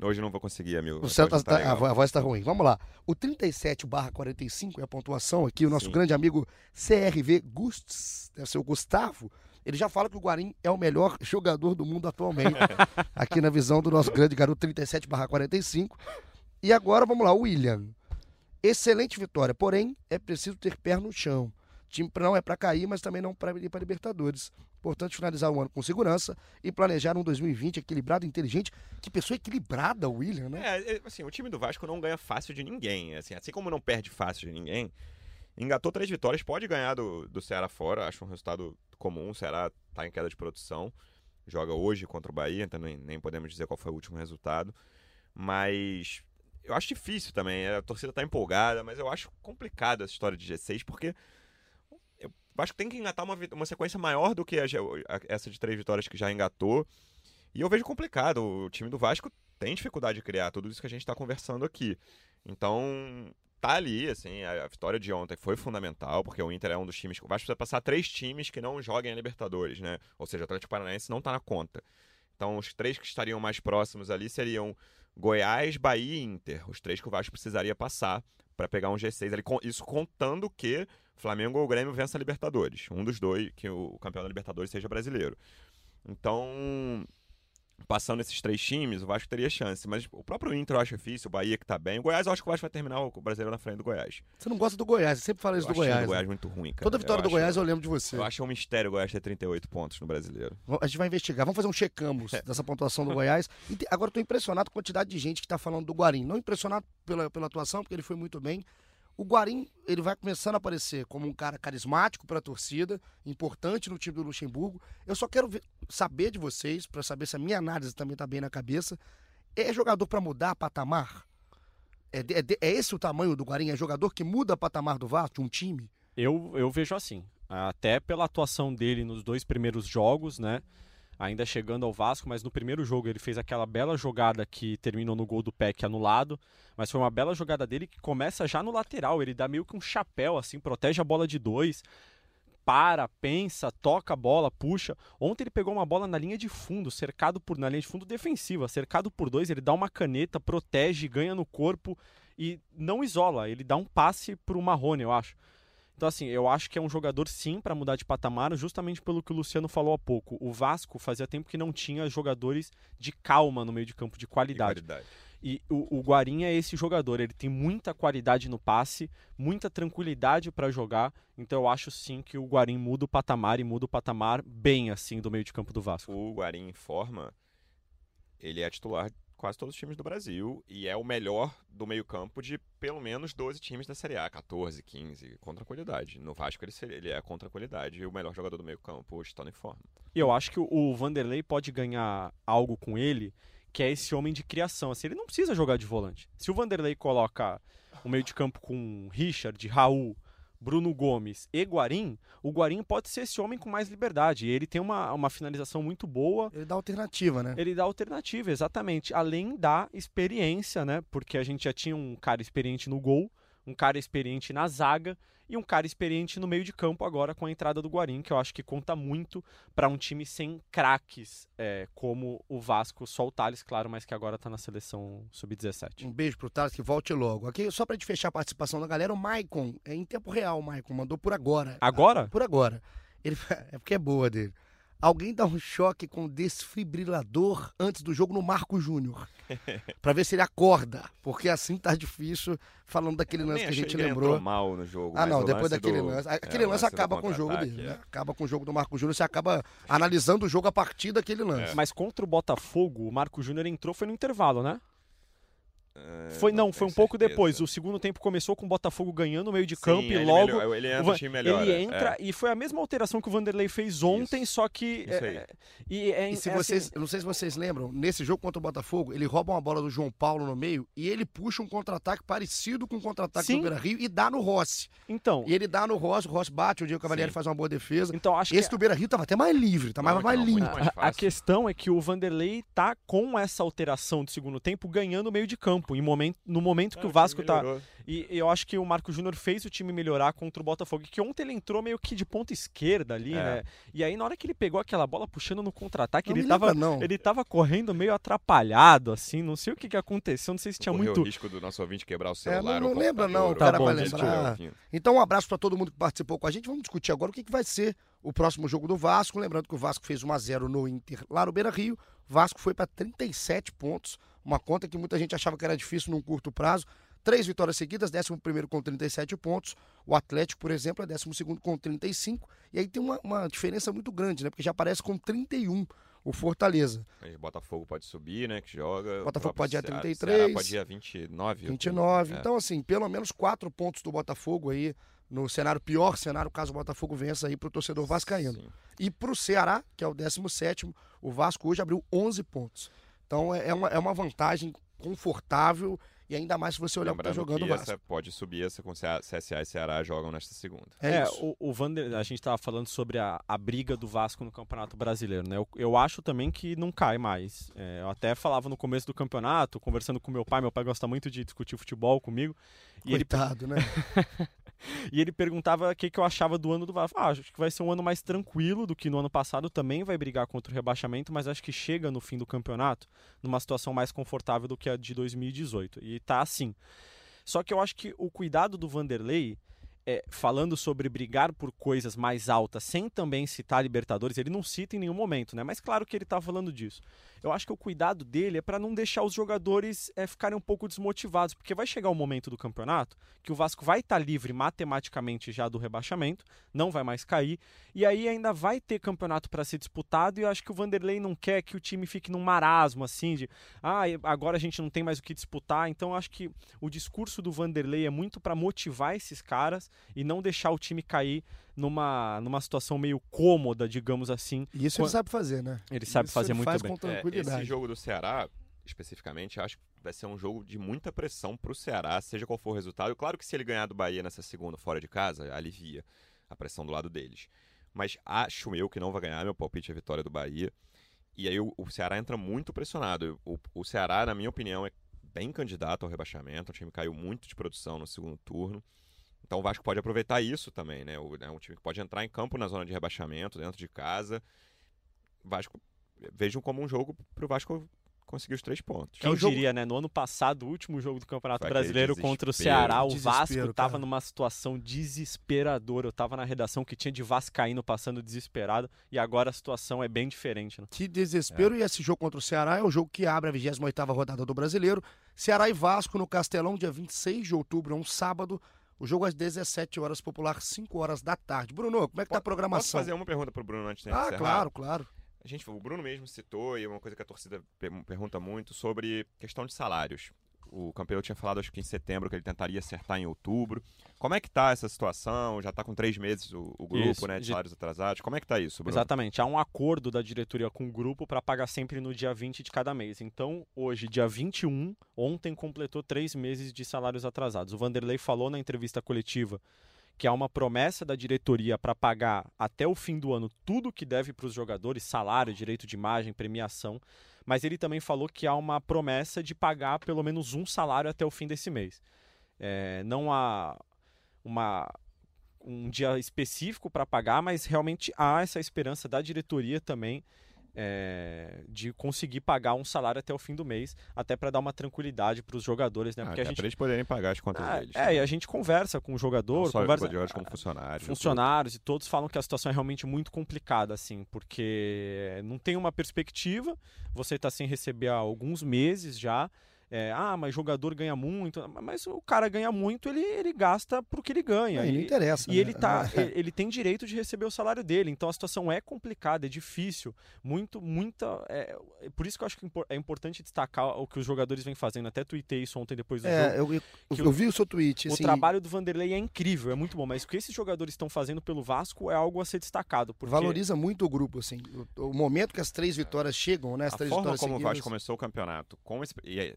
Hoje não vou conseguir, amigo. O Hoje tá- tá- a, voz tá ruim. Vamos lá. O 37 barra 45 é a pontuação aqui. O nosso Sim. grande amigo CRV Gusts, deve ser o Gustavo. Ele já fala que o Guarim é o melhor jogador do mundo atualmente. aqui na visão do nosso grande garoto 37 barra 45. E agora vamos lá, o William. Excelente vitória, porém é preciso ter pé no chão. O time não é para cair, mas também não para ir para Libertadores. Importante finalizar o ano com segurança e planejar um 2020 equilibrado inteligente. Que pessoa equilibrada, William, né? É, é, assim, o time do Vasco não ganha fácil de ninguém. Assim, assim como não perde fácil de ninguém, engatou três vitórias, pode ganhar do, do Ceará fora. Acho um resultado comum. O Ceará tá em queda de produção. Joga hoje contra o Bahia, então nem, nem podemos dizer qual foi o último resultado. Mas eu acho difícil também. A torcida tá empolgada, mas eu acho complicado essa história de G6, porque eu acho que tem que engatar uma, uma sequência maior do que a a- essa de três vitórias que já engatou. E eu vejo complicado. O time do Vasco tem dificuldade de criar tudo isso que a gente está conversando aqui. Então, tá ali, assim, a, a vitória de ontem foi fundamental, porque o Inter é um dos times que o Vasco precisa passar três times que não joguem a Libertadores, né? Ou seja, o Atlético Paranaense não tá na conta. Então, os três que estariam mais próximos ali seriam Goiás, Bahia e Inter. Os três que o Vasco precisaria passar para pegar um G6 ali. com- Isso contando que Flamengo ou Grêmio vença a Libertadores. Um dos dois, que o campeão da Libertadores seja brasileiro. Então, passando esses três times, o Vasco teria chance. Mas o próprio Inter eu acho difícil, o Bahia que tá bem. O Goiás eu acho que o Vasco vai terminar o brasileiro na frente do Goiás. Você não gosta do Goiás, você sempre fala isso eu do acho o Goiás. Goiás né? muito ruim, cara. Toda vitória eu do acho- Goiás eu lembro de você. Eu acho um mistério o Goiás ter 38 pontos no brasileiro. A gente vai investigar, vamos fazer um checamos dessa pontuação do Goiás. E agora eu tô impressionado com a quantidade de gente que tá falando do Guarim. Não impressionado pela, pela atuação, porque ele foi muito bem. O Guarim, ele vai começando a aparecer como um cara carismático para a torcida, importante no time do Luxemburgo. Eu só quero ver- saber de vocês, para saber se a minha análise também tá bem na cabeça. É jogador para mudar patamar? É, é é esse o tamanho do Guarim? É jogador que muda patamar do Vasco, um time? Eu, eu vejo assim. Até pela atuação dele nos dois primeiros jogos, né? Ainda chegando ao Vasco, mas no primeiro jogo ele fez aquela bela jogada que terminou no gol do Peck anulado. Mas foi uma bela jogada dele que começa já no lateral. Ele dá meio que um chapéu, assim, protege a bola de dois. Para, pensa, toca a bola, puxa. Ontem ele pegou uma bola na linha de fundo, cercado por. na linha de fundo defensiva, cercado por dois, ele dá uma caneta, protege, ganha no corpo e não isola. Ele dá um passe pro Marrone, eu acho. Então, assim, eu acho que é um jogador sim para mudar de patamar, justamente pelo que o Luciano falou há pouco. O Vasco fazia tempo que não tinha jogadores de calma no meio de campo, de qualidade. qualidade. E o, o Guarim é esse jogador, ele tem muita qualidade no passe, muita tranquilidade para jogar. Então eu acho sim que o Guarim muda o patamar e muda o patamar bem assim do meio de campo do Vasco. O Guarim em forma, ele é titular de quase todos os times do Brasil e é o melhor do meio-campo de pelo menos 12 times da Série A, 14, 15, com tranquilidade. No Vasco ele, seria- ele é com tranquilidade o melhor jogador do meio-campo está em forma. E eu acho que o, o Vanderlei pode ganhar algo com ele, que é esse homem de criação. Assim, ele não precisa jogar de volante. Se o Vanderlei coloca o meio de campo com Richard, Raul, Bruno Gomes e Guarim, o Guarim pode ser esse homem com mais liberdade. Ele tem uma, uma finalização muito boa. Ele dá alternativa, né? Ele dá alternativa, exatamente. Além da experiência, né? Porque a gente já tinha um cara experiente no gol, um cara experiente na zaga e um cara experiente no meio de campo agora com a entrada do Guarim, que eu acho que conta muito para um time sem craques é, como o Vasco, só o Thales, claro, mas que agora está na seleção sub-17. Um beijo pro Thales que volte logo. Aqui, só pra gente fechar a participação da galera, o Maicon, é em tempo real, o Maicon, mandou por agora. Agora? Por agora. Ele, é porque é boa dele. Alguém dá um choque com desfibrilador antes do jogo no Marco Júnior. pra ver se ele acorda. Porque assim tá difícil, falando daquele lance que a gente lembrou. mal no jogo. Ah, não, depois daquele do... lance. Aquele é, lance, lance acaba com o jogo dele. É. Né? Acaba com o jogo do Marco Júnior. Você acaba analisando o jogo a partir daquele lance. É. Mas contra o Botafogo, o Marco Júnior entrou, foi no intervalo, né? É, foi não, foi um pouco depois. O segundo tempo começou com o Botafogo ganhando no meio de campo Sim, e logo melhor, ele entra, o time melhora. Ele entra é. e foi a mesma alteração que o Vanderlei fez ontem, Isso. só que é, e, é, e se é vocês, assim, não sei se vocês lembram, nesse jogo contra o Botafogo, ele rouba uma bola do João Paulo no meio e ele puxa um contra-ataque parecido com o contra-ataque do Beira-Rio e dá no Rossi. Então, e ele dá no Rossi, o Rossi bate, o Diego Cavalieri Sim. faz uma boa defesa. Então acho esse que do Beira-Rio tava até mais livre, tá mais, mais limpo. A, a questão é que o Vanderlei tá com essa alteração do segundo tempo ganhando o meio de campo em momento no momento que o Vasco tá. E eu acho que o Marco Júnior fez o time melhorar contra o Botafogo. Que ontem ele entrou meio que de ponta esquerda ali, é. né? E aí, na hora que ele pegou aquela bola puxando no contra-ataque, ele, tava, ele tava correndo meio atrapalhado, assim. Não sei o que, que aconteceu, não sei se tinha Correu muito. o risco do nosso ouvinte quebrar o celular. É, não, não lembra, não, cara, tá bom, lembrar. Então, um abraço para todo mundo que participou com a gente. Vamos discutir agora o que, que vai ser o próximo jogo do Vasco. Lembrando que o Vasco fez 1x0 no Inter lá no Beira Rio. Vasco foi para 37 pontos, uma conta que muita gente achava que era difícil num curto prazo. Três vitórias seguidas, 11 com 37 pontos. O Atlético, por exemplo, é 12 com 35. E aí tem uma, uma, diferença muito grande, né? Porque já aparece com 31 o Fortaleza. Aí, Botafogo pode subir, né? Que joga. Botafogo pode ir a 33. Ceará pode ir a 29. 29. É. Então, assim, pelo menos quatro pontos do Botafogo aí no cenário pior cenário, caso o Botafogo vença aí para o torcedor vascaíno. Sim. E para o Ceará, que é o 17 o Vasco hoje abriu 11 pontos. Então é, é uma, é uma vantagem confortável e ainda mais se você olhar para tá jogando o Vasco. pode subir essa com CSA e Ceará jogam nesta segunda. É, é o, o Vander, a gente estava falando sobre a, a briga do Vasco no Campeonato Brasileiro, né? Eu, eu acho também que não cai mais. É, eu até falava no começo do campeonato, conversando com meu pai, meu pai gosta muito de discutir futebol comigo. Coitado, ele... né? e ele perguntava o que, que eu achava do ano do Vasco. Ah, acho que vai ser um ano mais tranquilo do que no ano passado. Também vai brigar contra o rebaixamento, mas acho que chega no fim do campeonato numa situação mais confortável do que a de 2018. E tá assim. Só que eu acho que o cuidado do Vanderlei é, falando sobre brigar por coisas mais altas, sem também citar Libertadores, ele não cita em nenhum momento, né? Mas claro que ele está falando disso. Eu acho que o cuidado dele é para não deixar os jogadores é, ficarem um pouco desmotivados, porque vai chegar o um momento do campeonato que o Vasco vai estar tá livre matematicamente já do rebaixamento, não vai mais cair, e aí ainda vai ter campeonato para ser disputado, e eu acho que o Vanderlei não quer que o time fique num marasmo assim de, ah, agora a gente não tem mais o que disputar. Então eu acho que o discurso do Vanderlei é muito para motivar esses caras e não deixar o time cair numa, numa situação meio cômoda, digamos assim. E isso ele sabe fazer, né? Ele sabe isso fazer ele muito faz bem. Com tranquilidade. É, esse jogo do Ceará, especificamente, acho que vai ser um jogo de muita pressão para o Ceará, seja qual for o resultado. Claro que se ele ganhar do Bahia nessa segunda fora de casa, alivia a pressão do lado deles. Mas acho eu que não vai ganhar, meu palpite é a vitória do Bahia. E aí o, o Ceará entra muito pressionado. O, o Ceará, na minha opinião, é bem candidato ao rebaixamento. O time caiu muito de produção no segundo turno. Então o Vasco pode aproveitar isso também, né? O, é um time que pode entrar em campo na zona de rebaixamento, dentro de casa. Vasco, vejam como um jogo para o Vasco conseguir os três pontos. Quem é jogo... diria, né? No ano passado, o último jogo do Campeonato Brasileiro contra o Ceará, o Vasco estava numa situação desesperadora. Eu estava na redação que tinha de Vascaíno passando desesperado e agora a situação é bem diferente. Né? Que desespero. É. E esse jogo contra o Ceará é o jogo que abre a 28ª rodada do Brasileiro. Ceará e Vasco no Castelão, dia 26 de outubro, é um sábado. O jogo às 17 horas, popular, 5 horas da tarde. Bruno, como é que tá a programação? Posso fazer uma pergunta pro Bruno antes de Ah, encerrar? claro, claro. A gente, o Bruno mesmo citou, e é uma coisa que a torcida pergunta muito, sobre questão de salários. O campeão tinha falado, acho que em setembro, que ele tentaria acertar em outubro. Como é que tá essa situação? Já está com três meses o, o grupo, isso, né, de salários atrasados. Como é que tá isso, Bruno? Exatamente. Há um acordo da diretoria com o grupo para pagar sempre no dia 20 de cada mês. Então, hoje, dia 21, ontem completou três meses de salários atrasados. O Vanderlei falou na entrevista coletiva que há uma promessa da diretoria para pagar até o fim do ano tudo que deve para os jogadores, salário, direito de imagem, premiação, mas ele também falou que há uma promessa de pagar pelo menos um salário até o fim desse mês. É, não há uma, um dia específico para pagar, mas realmente há essa esperança da diretoria também é, de conseguir pagar um salário até o fim do mês, até para dar uma tranquilidade para os jogadores, né? Ah, Porque a gente pra eles poderem pagar as contas ah, deles. é, e a gente conversa com o jogador, Não só conversa jogadores como funcionários. funcionários e todos falam que a situação é realmente muito complicada, assim, porque não tem uma perspectiva, você está sem receber há alguns meses já. É, ah, mas jogador ganha muito. Mas o cara ganha muito, ele, ele gasta pro que ele ganha. Não, e não E- interessa. e né? ele, tá, ele tem direito de receber o salário dele. Então a situação é complicada, é difícil. Muito, muita. É, é por isso que eu acho que impor- é importante destacar o que os jogadores vêm fazendo. Até tuitei isso ontem depois do jogo. É, eu, eu, que eu vi o seu tweet. O assim, trabalho do Vanderlei é incrível, é muito bom, mas o que esses jogadores estão fazendo pelo Vasco é algo a ser destacado. Porque... Valoriza muito o grupo, assim. O, o momento que as três vitórias chegam, né? As A três forma vitórias como o seguidas. Vasco começou o campeonato, com esse, e é,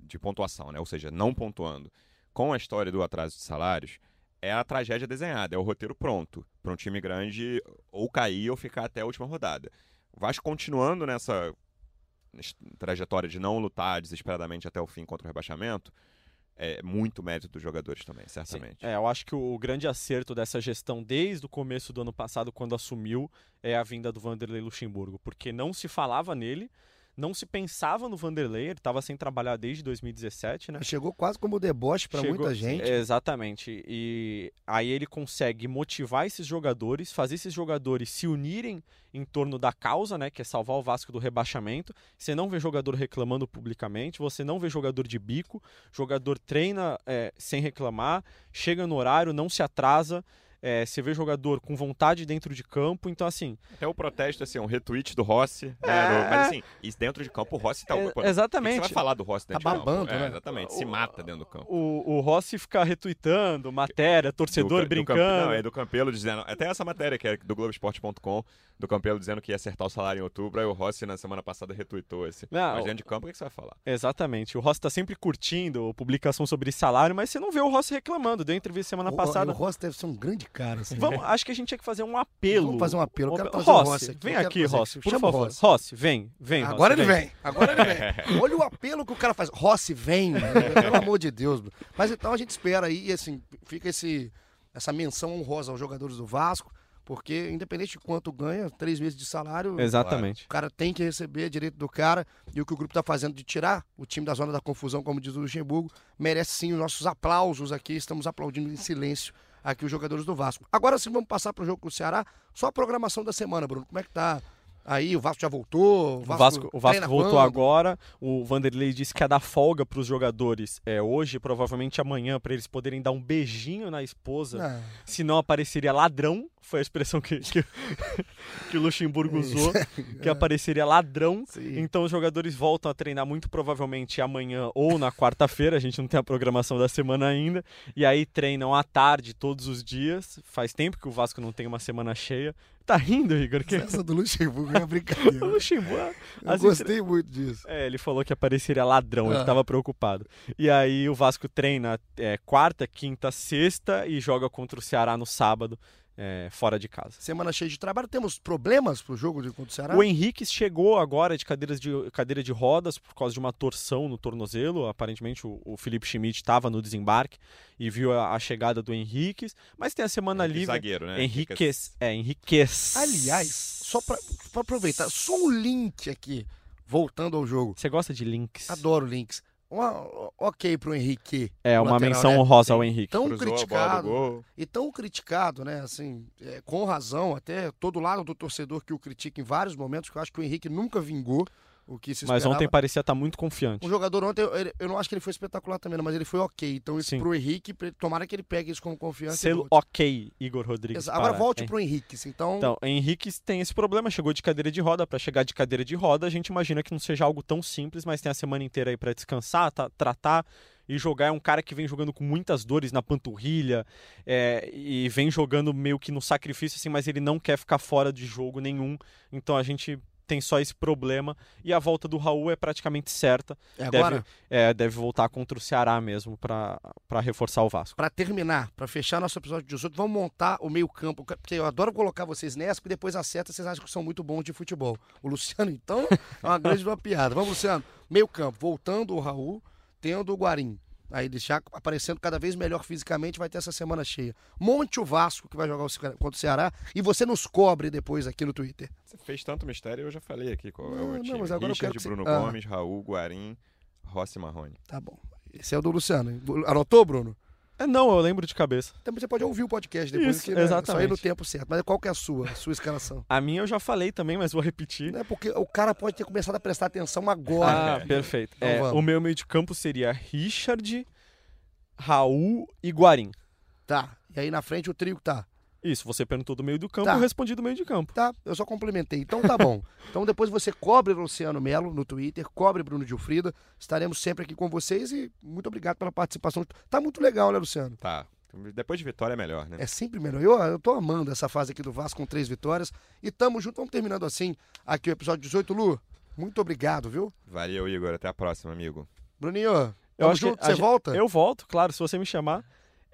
de pontuação, né? ou seja, não pontuando, com a história do atraso de salários, é a tragédia desenhada, é o roteiro pronto para um time grande ou cair ou ficar até a última rodada. O Vasco continuando nessa trajetória de não lutar desesperadamente até o fim contra o rebaixamento, é muito mérito dos jogadores também, Sim. certamente. É, eu acho que o grande acerto dessa gestão desde o começo do ano passado, quando assumiu, é a vinda do Vanderlei Luxemburgo, porque não se falava nele, não se pensava no Vanderlei, ele estava sem trabalhar desde 2017, né? Chegou quase como deboche para muita gente. Exatamente. E aí ele consegue motivar esses jogadores, fazer esses jogadores se unirem em torno da causa, né, que é salvar o Vasco do rebaixamento. Você não vê jogador reclamando publicamente, você não vê jogador de bico, jogador treina é, sem reclamar, chega no horário, não se atrasa. É, você vê jogador com vontade dentro de campo, então assim. Até o protesto, assim, um retweet do Rossi, né, É. no- mas assim, e dentro de campo o Rossi tá... é, pô, exatamente. Você vai falar do Rossi dentro Tá de campo? babando, É, né? Exatamente, se O- mata dentro do campo. O, o Rossi fica retweetando matéria, torcedor do, brincando. Do Campe- não, é do Campelo dizendo. Até essa matéria que é do Globoesporte.com, do Campelo dizendo que ia acertar o salário em outubro, aí o Rossi na semana passada retweetou esse. Não, Mas dentro de campo, o que que você vai falar? Exatamente. O Rossi tá sempre curtindo publicação sobre salário, mas você não vê o Rossi reclamando. Deu entrevista semana O- passada. O Rossi deve ser um grande cara. Assim. Vamos, acho que a gente tinha que fazer um apelo. Vamos fazer um apelo. Eu quero trazer o Rossi, Rossi aqui. Vem aqui, Rossi, por favor. Rossi. Rossi, vem, vem. Rossi, Agora ele vem. Agora ele vem. Olha o apelo que o cara faz. Rossi, vem. Pelo amor de Deus. Mas então a gente espera aí, e assim, fica esse, essa menção honrosa aos jogadores do Vasco, porque independente de quanto ganha, três meses de salário, Exatamente. o cara tem que receber direito do cara. E o que o grupo está fazendo de tirar o time da zona da confusão, como diz o Luxemburgo, merece sim os nossos aplausos aqui. Estamos aplaudindo em silêncio aqui os jogadores do Vasco. Agora sim, vamos passar para o jogo com o Ceará. Só a programação da semana, Bruno. Como é que tá aí? O Vasco já voltou? O Vasco, o Vasco treina voltou quando? agora. O Vanderlei disse que ia dar folga para os jogadores é, hoje, provavelmente amanhã, para eles poderem dar um beijinho na esposa. Ah, Se não apareceria ladrão. Foi a expressão que, que, que o Luxemburgo usou. Que apareceria ladrão. sim. Então os jogadores voltam a treinar muito provavelmente amanhã ou na quarta-feira, a gente não tem a programação da semana ainda. E aí treinam à tarde todos os dias. Faz tempo que o Vasco não tem uma semana cheia. Tá rindo, Igor? Que... Essa do Luxemburgo é uma O brincadeira. Luxemburgo. Eu as gostei muito disso. É, ele falou que apareceria ladrão, ele Ah. estava preocupado. E aí o Vasco treina é, quarta, quinta, sexta e joga contra o Ceará no sábado, é, fora de casa. Semana cheia de trabalho. Temos problemas pro jogo de contra o Ceará? O Henrique chegou agora de, cadeiras de cadeira de rodas por causa de uma torção no tornozelo. Aparentemente o, o Felipe Schmidt estava no desembarque e viu a, a chegada do Henrique. Mas tem a semana livre. Zagueiro, né? Henriquez. É, Henriquez. Aliás, só pra aproveitar, só um link aqui, voltando ao jogo. Você gosta de links? Adoro links. Uma, ok pro Henrique. É, uma lateral, menção né? honrosa ao Henrique. Tão Cruzou criticado. E tão criticado, né? Assim, é, com razão, até todo lado do torcedor que o critica em vários momentos, que eu acho que o Henrique nunca vingou o que se Mas esperava. ontem parecia estar muito confiante. O jogador ontem, eu, eu não acho que ele foi espetacular também, não, mas ele foi ok. Então, isso Sim. pro Henrique, tomara que ele pegue isso como confiança. Selo ok, Igor Rodrigues. Agora para- volte hein? pro Henrique. Então, Então, Henrique tem esse problema, chegou de cadeira de roda. Para chegar de cadeira de roda, a gente imagina que não seja algo tão simples, mas tem a semana inteira aí para descansar, tá- tratar e jogar. É um cara que vem jogando com muitas dores na panturrilha é, e vem jogando meio que no sacrifício, assim, mas ele não quer ficar fora de jogo nenhum. Então a gente tem só esse problema. E a volta do Raul é praticamente certa. É agora? Deve, é, deve voltar contra o Ceará mesmo para reforçar o Vasco. Para terminar, para fechar nosso episódio de 18, vamos montar o meio-campo. Porque eu adoro colocar vocês nessa, porque depois acerta, vocês acham que são muito bons de futebol. O Luciano, então, é uma grande uma piada. Vamos, Luciano. Meio-campo, voltando o Raul, tendo o Guarim. Aí deixar aparecendo cada vez melhor fisicamente, vai ter essa semana cheia. Monte o Vasco, que vai jogar contra o Ceará, e você nos cobre depois aqui no Twitter. Você fez tanto mistério, eu já falei aqui qual é o Não, não, time. mas agora eu quero Richard, que você- Bruno Ah. Gomes, Raul, Guarim, Rossi Marrone. Tá bom. Esse é o do Luciano. Anotou, Bruno? É, não, eu lembro de cabeça. Também você pode ouvir o podcast depois, Isso, que né, só ir no exatamente. tempo certo. Mas qual que é a sua, a sua escalação? A minha eu já falei também, mas vou repetir. Não é porque o cara pode ter começado a prestar atenção agora. Ah, perfeito. Então É, o meu meio de campo seria Richard, Raul e Guarim. Tá. E aí na frente o trio tá. Isso, você perguntou do meio do campo, Tá. eu respondi do meio de campo. Tá, eu só complementei. Então tá bom. então depois você cobre Luciano Melo no Twitter, cobre Bruno Gilfrida. Estaremos sempre aqui com vocês e muito obrigado pela participação. Tá muito legal, né, Luciano? Tá. Depois de vitória é melhor, né? É sempre melhor. Eu, eu tô amando essa fase aqui do Vasco com três vitórias. E tamo junto. Vamos terminando assim aqui o episódio 18. Lu, muito obrigado, viu? Valeu, Igor. Até a próxima, amigo. Bruninho, Eu acho que junto. a Você gente- volta? Eu volto, claro, se você me chamar.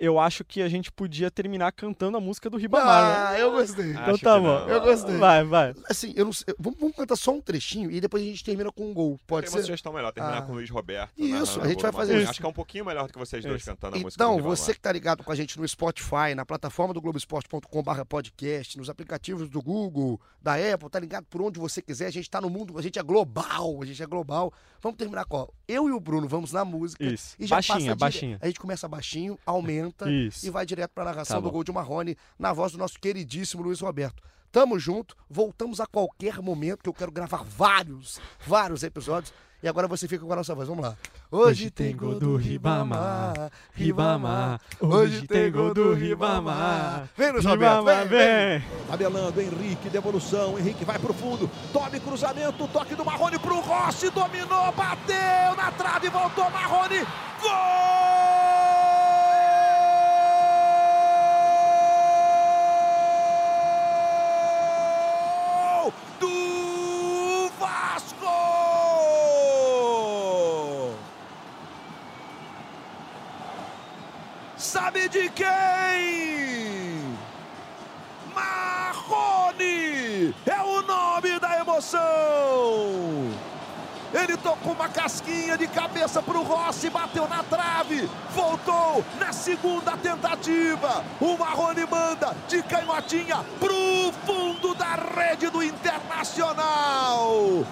Eu acho que a gente podia terminar cantando a música do Ribamar, né? Ah, eu gostei. Então acho tá bom. não. Eu gostei. Vai, vai. Assim, eu não sei. Vamos, vamos cantar só um trechinho e depois a gente termina com um gol. Pode Tem uma ser? sugestão melhor, terminar Ah. com o Luiz Roberto. Isso, narrando a gente vai fazer isso. Acho que é um pouquinho melhor do que vocês dois Isso. cantando a música Então, do Ribamar. você que tá ligado com a gente no Spotify, na plataforma do Globoesporte.com.br podcast, nos aplicativos do Google, da Apple, tá ligado por onde você quiser. A gente tá no mundo, a gente é global, a gente é global. Vamos terminar com, ó, eu e o Bruno vamos na música. Isso. E já Baixinha, dire- baixinha. A gente começa baixinho, aumenta Isso. e vai direto pra narração Tá do gol de Marrone, na voz do nosso queridíssimo Luiz Roberto. Tamo junto, voltamos a qualquer momento, que eu quero gravar vários, vários episódios. E agora você fica com a nossa voz, vamos lá. Hoje tem gol do Ribamar, Ribamar. Hoje tem gol do Ribamar. Vem, Luiz Roberto, vem. vem. Tabelando, Henrique, devolução, Henrique vai pro fundo, tome cruzamento, toque do Marrone pro Rossi, dominou, bateu na trave, voltou Marrone, gol do Vasco! Sabe de quem? Marrone é o nome da emoção. Ele tocou uma casquinha de cabeça pro Rossi, bateu na trave, voltou na segunda tentativa. O Marrone manda de canhotinha pro fundo da rede do Internacional.